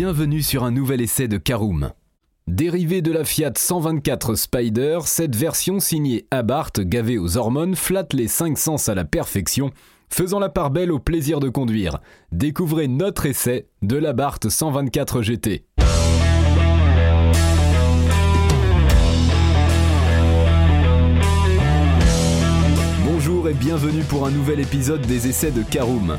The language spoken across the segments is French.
bienvenue sur un nouvel essai de Caroom. Dérivé de la Fiat 124 Spider, cette version signée Abarth, gavée aux hormones, flatte les cinq sens à la perfection, faisant la part belle au plaisir de conduire. Découvrez notre essai de l'Abarth 124 GT. Bonjour et bienvenue pour un nouvel épisode des essais de Caroom.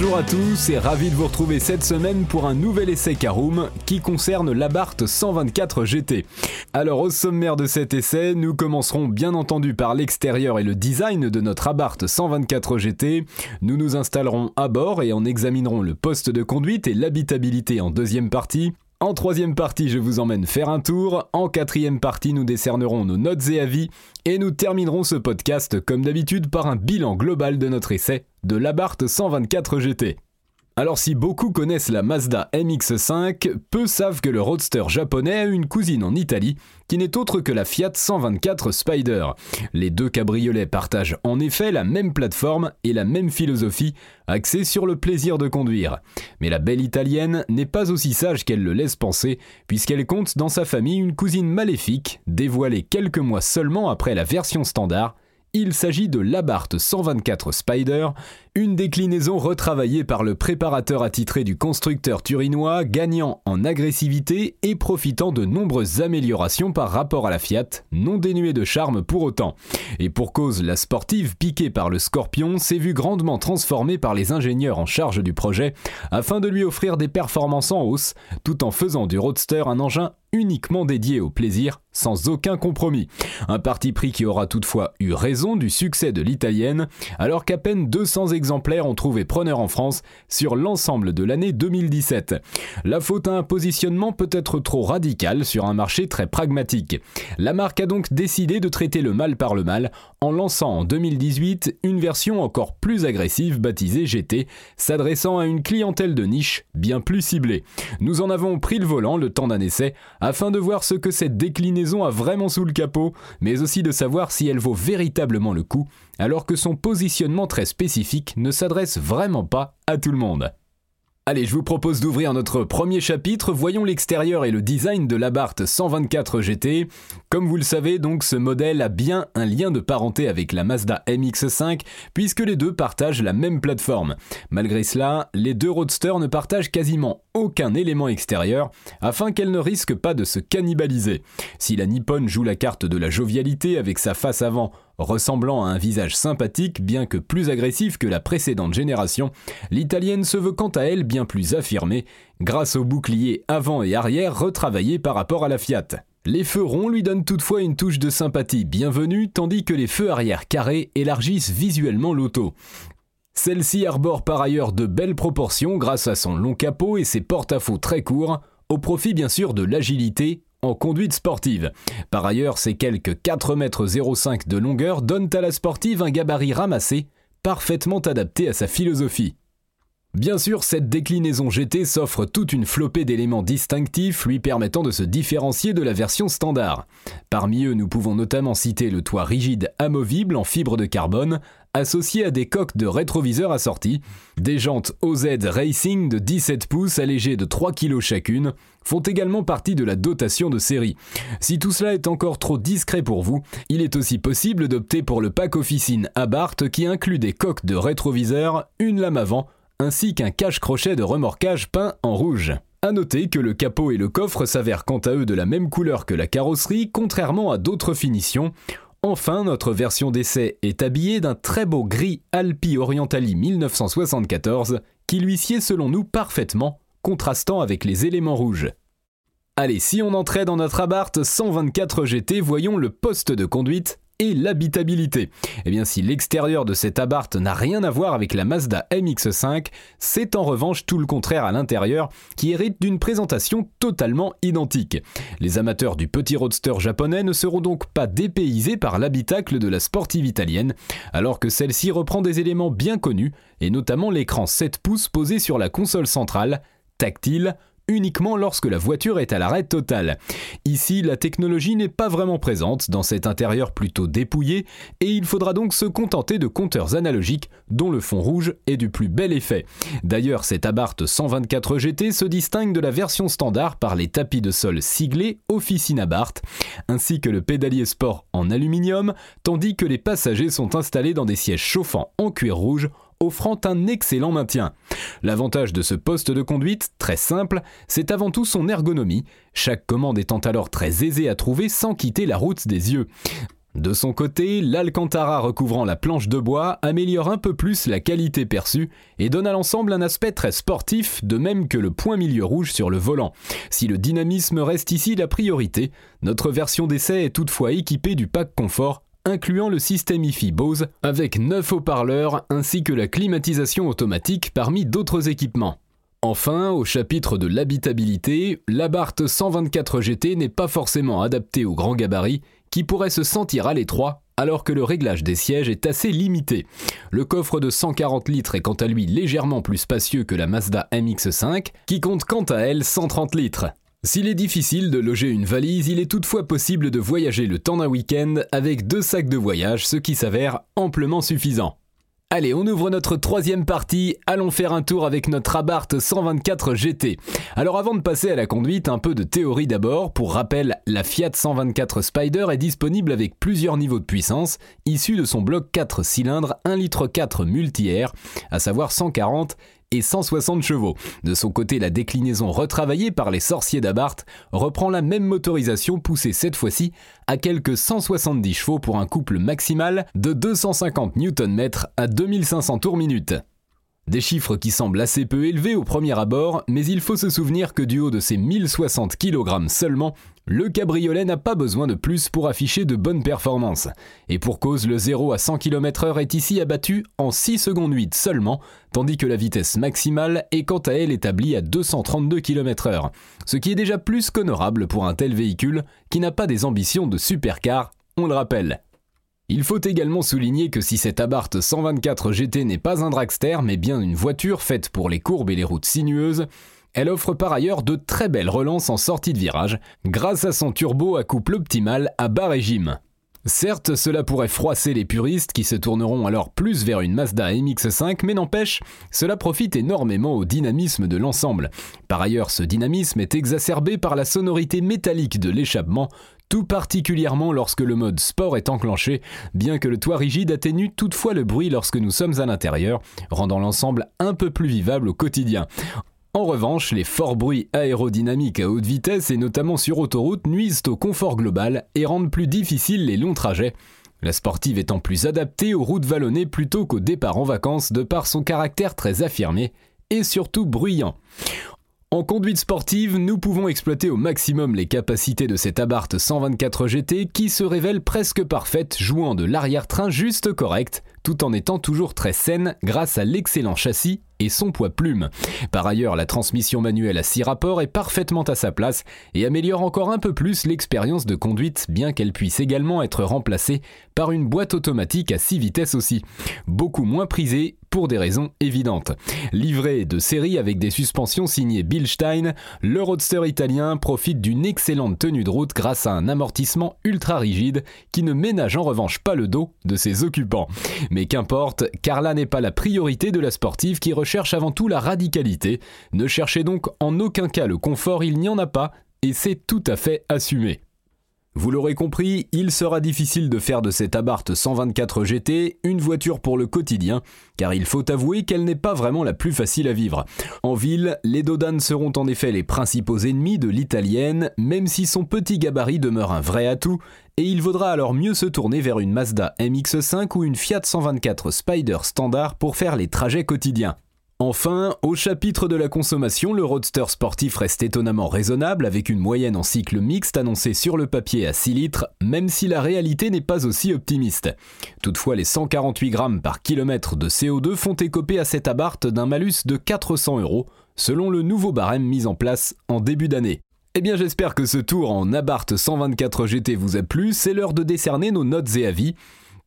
Bonjour à tous et ravi de vous retrouver cette semaine pour un nouvel essai Caroom qui concerne l'Abarth 124 GT. Alors au sommaire de cet essai, nous commencerons bien entendu par l'extérieur et le design de notre Abarth 124 GT. Nous nous installerons à bord et en examinerons le poste de conduite et l'habitabilité en deuxième partie. En troisième partie, je vous emmène faire un tour. En quatrième partie, nous décernerons nos notes et avis. Et nous terminerons ce podcast, comme d'habitude, par un bilan global de notre essai de l'Abarth 124 GT. Alors si beaucoup connaissent la Mazda MX5, peu savent que le roadster japonais a une cousine en Italie qui n'est autre que la Fiat 124 Spider. Les deux cabriolets partagent en effet la même plateforme et la même philosophie, axée sur le plaisir de conduire. Mais la belle italienne n'est pas aussi sage qu'elle le laisse penser, puisqu'elle compte dans sa famille une cousine maléfique, dévoilée quelques mois seulement après la version standard, il s'agit de l'Abarth 124 Spider, une déclinaison retravaillée par le préparateur attitré du constructeur turinois, gagnant en agressivité et profitant de nombreuses améliorations par rapport à la Fiat, non dénuée de charme pour autant. Et pour cause, la sportive piquée par le Scorpion s'est vue grandement transformée par les ingénieurs en charge du projet afin de lui offrir des performances en hausse, tout en faisant du Roadster un engin uniquement dédié au plaisir, sans aucun compromis. Un parti pris qui aura toutefois eu raison du succès de l'italienne, alors qu'à peine 200 exemplaires ont trouvé preneur en France sur l'ensemble de l'année 2017. La faute à un positionnement peut-être trop radical sur un marché très pragmatique. La marque a donc décidé de traiter le mal par le mal en lançant en 2018 une version encore plus agressive baptisée GT, s'adressant à une clientèle de niche bien plus ciblée. Nous en avons pris le volant le temps d'un essai afin de voir ce que cette déclinaison a vraiment sous le capot, mais aussi de savoir si elle vaut véritablement le coup, alors que son positionnement très spécifique ne s'adresse vraiment pas à tout le monde. Allez, je vous propose d'ouvrir notre premier chapitre. Voyons l'extérieur et le design de l'Abarth 124 GT. Comme vous le savez, donc, ce modèle a bien un lien de parenté avec la Mazda MX5, puisque les deux partagent la même plateforme. Malgré cela, les deux roadsters ne partagent quasiment aucun élément extérieur, afin qu'elles ne risquent pas de se cannibaliser. Si la Nippon joue la carte de la jovialité avec sa face avant Ressemblant à un visage sympathique, bien que plus agressif que la précédente génération, l'italienne se veut quant à elle bien plus affirmée, grâce au bouclier avant et arrière retravaillé par rapport à la Fiat. Les feux ronds lui donnent toutefois une touche de sympathie bienvenue, tandis que les feux arrière carrés élargissent visuellement l'auto. Celle-ci arbore par ailleurs de belles proportions grâce à son long capot et ses porte-à-faux très courts, au profit bien sûr de l'agilité en conduite sportive. Par ailleurs, ces quelques 4,05 m de longueur donnent à la sportive un gabarit ramassé, parfaitement adapté à sa philosophie. Bien sûr, cette déclinaison GT s'offre toute une flopée d'éléments distinctifs lui permettant de se différencier de la version standard. Parmi eux, nous pouvons notamment citer le toit rigide amovible en fibre de carbone, associé à des coques de rétroviseur assorties, des jantes OZ Racing de 17 pouces allégées de 3 kg chacune, font également partie de la dotation de série. Si tout cela est encore trop discret pour vous, il est aussi possible d'opter pour le pack officine Abarth qui inclut des coques de rétroviseur, une lame avant, ainsi qu'un cache-crochet de remorquage peint en rouge. A noter que le capot et le coffre s'avèrent quant à eux de la même couleur que la carrosserie, contrairement à d'autres finitions. Enfin, notre version d'essai est habillée d'un très beau gris Alpi Orientali 1974 qui lui sied selon nous parfaitement, contrastant avec les éléments rouges. Allez, si on entrait dans notre Abarth 124 GT, voyons le poste de conduite et l'habitabilité. Eh bien si l'extérieur de cette Abarth n'a rien à voir avec la Mazda MX5, c'est en revanche tout le contraire à l'intérieur qui hérite d'une présentation totalement identique. Les amateurs du petit roadster japonais ne seront donc pas dépaysés par l'habitacle de la sportive italienne, alors que celle-ci reprend des éléments bien connus, et notamment l'écran 7 pouces posé sur la console centrale, tactile, uniquement lorsque la voiture est à l'arrêt total. Ici, la technologie n'est pas vraiment présente dans cet intérieur plutôt dépouillé et il faudra donc se contenter de compteurs analogiques dont le fond rouge est du plus bel effet. D'ailleurs, cette Abarth 124 GT se distingue de la version standard par les tapis de sol siglés Officine Abarth ainsi que le pédalier sport en aluminium, tandis que les passagers sont installés dans des sièges chauffants en cuir rouge offrant un excellent maintien. L'avantage de ce poste de conduite, très simple, c'est avant tout son ergonomie, chaque commande étant alors très aisée à trouver sans quitter la route des yeux. De son côté, l'Alcantara recouvrant la planche de bois améliore un peu plus la qualité perçue et donne à l'ensemble un aspect très sportif, de même que le point milieu rouge sur le volant. Si le dynamisme reste ici la priorité, notre version d'essai est toutefois équipée du pack confort incluant le système IFI Bose avec 9 haut-parleurs ainsi que la climatisation automatique parmi d'autres équipements. Enfin, au chapitre de l'habitabilité, l'Abarth 124 GT n'est pas forcément adapté au grand gabarit qui pourrait se sentir à l'étroit alors que le réglage des sièges est assez limité. Le coffre de 140 litres est quant à lui légèrement plus spacieux que la Mazda MX5 qui compte quant à elle 130 litres. S'il est difficile de loger une valise, il est toutefois possible de voyager le temps d'un week-end avec deux sacs de voyage, ce qui s'avère amplement suffisant. Allez, on ouvre notre troisième partie, allons faire un tour avec notre Abarth 124 GT. Alors avant de passer à la conduite, un peu de théorie d'abord. Pour rappel, la Fiat 124 Spider est disponible avec plusieurs niveaux de puissance, issus de son bloc 4 cylindres 1 litre 4 multi-air, à savoir 140 et 160 chevaux. De son côté, la déclinaison retravaillée par les sorciers d'Abarth reprend la même motorisation poussée cette fois-ci à quelques 170 chevaux pour un couple maximal de 250 Nm à 2500 tours minute. Des chiffres qui semblent assez peu élevés au premier abord, mais il faut se souvenir que du haut de ses 1060 kg seulement, le cabriolet n'a pas besoin de plus pour afficher de bonnes performances. Et pour cause, le 0 à 100 km/h est ici abattu en 6 secondes 8 seulement, tandis que la vitesse maximale est quant à elle établie à 232 km/h, ce qui est déjà plus qu'honorable pour un tel véhicule qui n'a pas des ambitions de supercar, on le rappelle. Il faut également souligner que si cette Abarth 124 GT n'est pas un dragster mais bien une voiture faite pour les courbes et les routes sinueuses, elle offre par ailleurs de très belles relances en sortie de virage grâce à son turbo à couple optimal à bas régime. Certes, cela pourrait froisser les puristes qui se tourneront alors plus vers une Mazda MX5, mais n'empêche, cela profite énormément au dynamisme de l'ensemble. Par ailleurs, ce dynamisme est exacerbé par la sonorité métallique de l'échappement, tout particulièrement lorsque le mode sport est enclenché, bien que le toit rigide atténue toutefois le bruit lorsque nous sommes à l'intérieur, rendant l'ensemble un peu plus vivable au quotidien. En revanche, les forts bruits aérodynamiques à haute vitesse et notamment sur autoroute nuisent au confort global et rendent plus difficiles les longs trajets. La sportive étant plus adaptée aux routes vallonnées plutôt qu'au départ en vacances de par son caractère très affirmé et surtout bruyant. En conduite sportive, nous pouvons exploiter au maximum les capacités de cette Abarth 124 GT qui se révèle presque parfaite jouant de l'arrière-train juste correct tout en étant toujours très saine grâce à l'excellent châssis et son poids plume. Par ailleurs, la transmission manuelle à 6 rapports est parfaitement à sa place et améliore encore un peu plus l'expérience de conduite, bien qu'elle puisse également être remplacée par une boîte automatique à 6 vitesses aussi, beaucoup moins prisée pour des raisons évidentes. Livré de série avec des suspensions signées Bilstein, le roadster italien profite d'une excellente tenue de route grâce à un amortissement ultra rigide qui ne ménage en revanche pas le dos de ses occupants. Mais qu'importe, car là n'est pas la priorité de la sportive qui recherche avant tout la radicalité. Ne cherchez donc en aucun cas le confort, il n'y en a pas, et c'est tout à fait assumé. Vous l'aurez compris, il sera difficile de faire de cette Abarth 124 GT une voiture pour le quotidien, car il faut avouer qu'elle n'est pas vraiment la plus facile à vivre. En ville, les Dodan seront en effet les principaux ennemis de l'italienne, même si son petit gabarit demeure un vrai atout, et il vaudra alors mieux se tourner vers une Mazda MX5 ou une Fiat 124 Spider standard pour faire les trajets quotidiens. Enfin, au chapitre de la consommation, le roadster sportif reste étonnamment raisonnable avec une moyenne en cycle mixte annoncée sur le papier à 6 litres, même si la réalité n'est pas aussi optimiste. Toutefois, les 148 grammes par kilomètre de CO2 font écoper à cet Abarth d'un malus de 400 euros, selon le nouveau barème mis en place en début d'année. Eh bien j'espère que ce tour en Abarth 124 GT vous a plu, c'est l'heure de décerner nos notes et avis.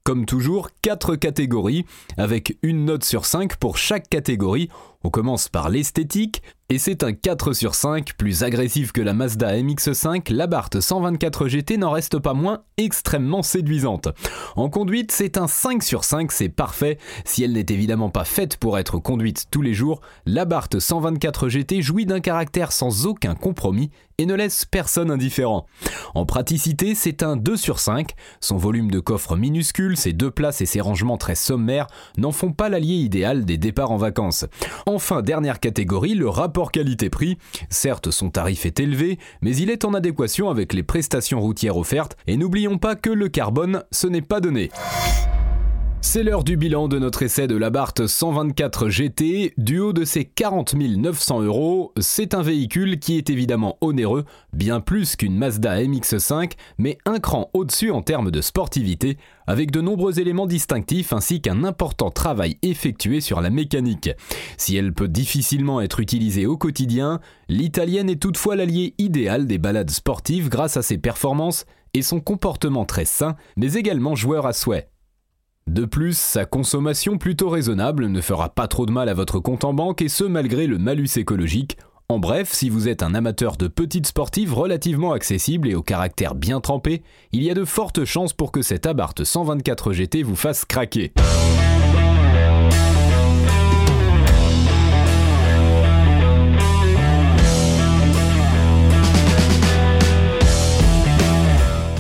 Comme toujours, 4 catégories, avec une note sur 5 pour chaque catégorie. On commence par l'esthétique, et c'est un 4 sur 5, plus agressif que la Mazda MX5, l'Abarth 124 GT n'en reste pas moins extrêmement séduisante. En conduite, c'est un 5 sur 5, c'est parfait. Si elle n'est évidemment pas faite pour être conduite tous les jours, l'Abarth 124 GT jouit d'un caractère sans aucun compromis et ne laisse personne indifférent. En praticité, c'est un 2 sur 5. Son volume de coffre minuscule, ses deux places et ses rangements très sommaires n'en font pas l'allié idéal des départs en vacances. Enfin, dernière catégorie, le rapport qualité-prix. Certes, son tarif est élevé, mais il est en adéquation avec les prestations routières offertes, et n'oublions pas que le carbone, ce n'est pas donné. C'est l'heure du bilan de notre essai de l'Abarth 124 GT. Du haut de ses 40 900 euros, c'est un véhicule qui est évidemment onéreux, bien plus qu'une Mazda MX5, mais un cran au-dessus en termes de sportivité, avec de nombreux éléments distinctifs ainsi qu'un important travail effectué sur la mécanique. Si elle peut difficilement être utilisée au quotidien, l'italienne est toutefois l'allié idéal des balades sportives grâce à ses performances et son comportement très sain, mais également joueur à souhait. De plus, sa consommation plutôt raisonnable ne fera pas trop de mal à votre compte en banque et ce malgré le malus écologique. En bref, si vous êtes un amateur de petites sportives relativement accessibles et au caractère bien trempé, il y a de fortes chances pour que cet Abarth 124 GT vous fasse craquer.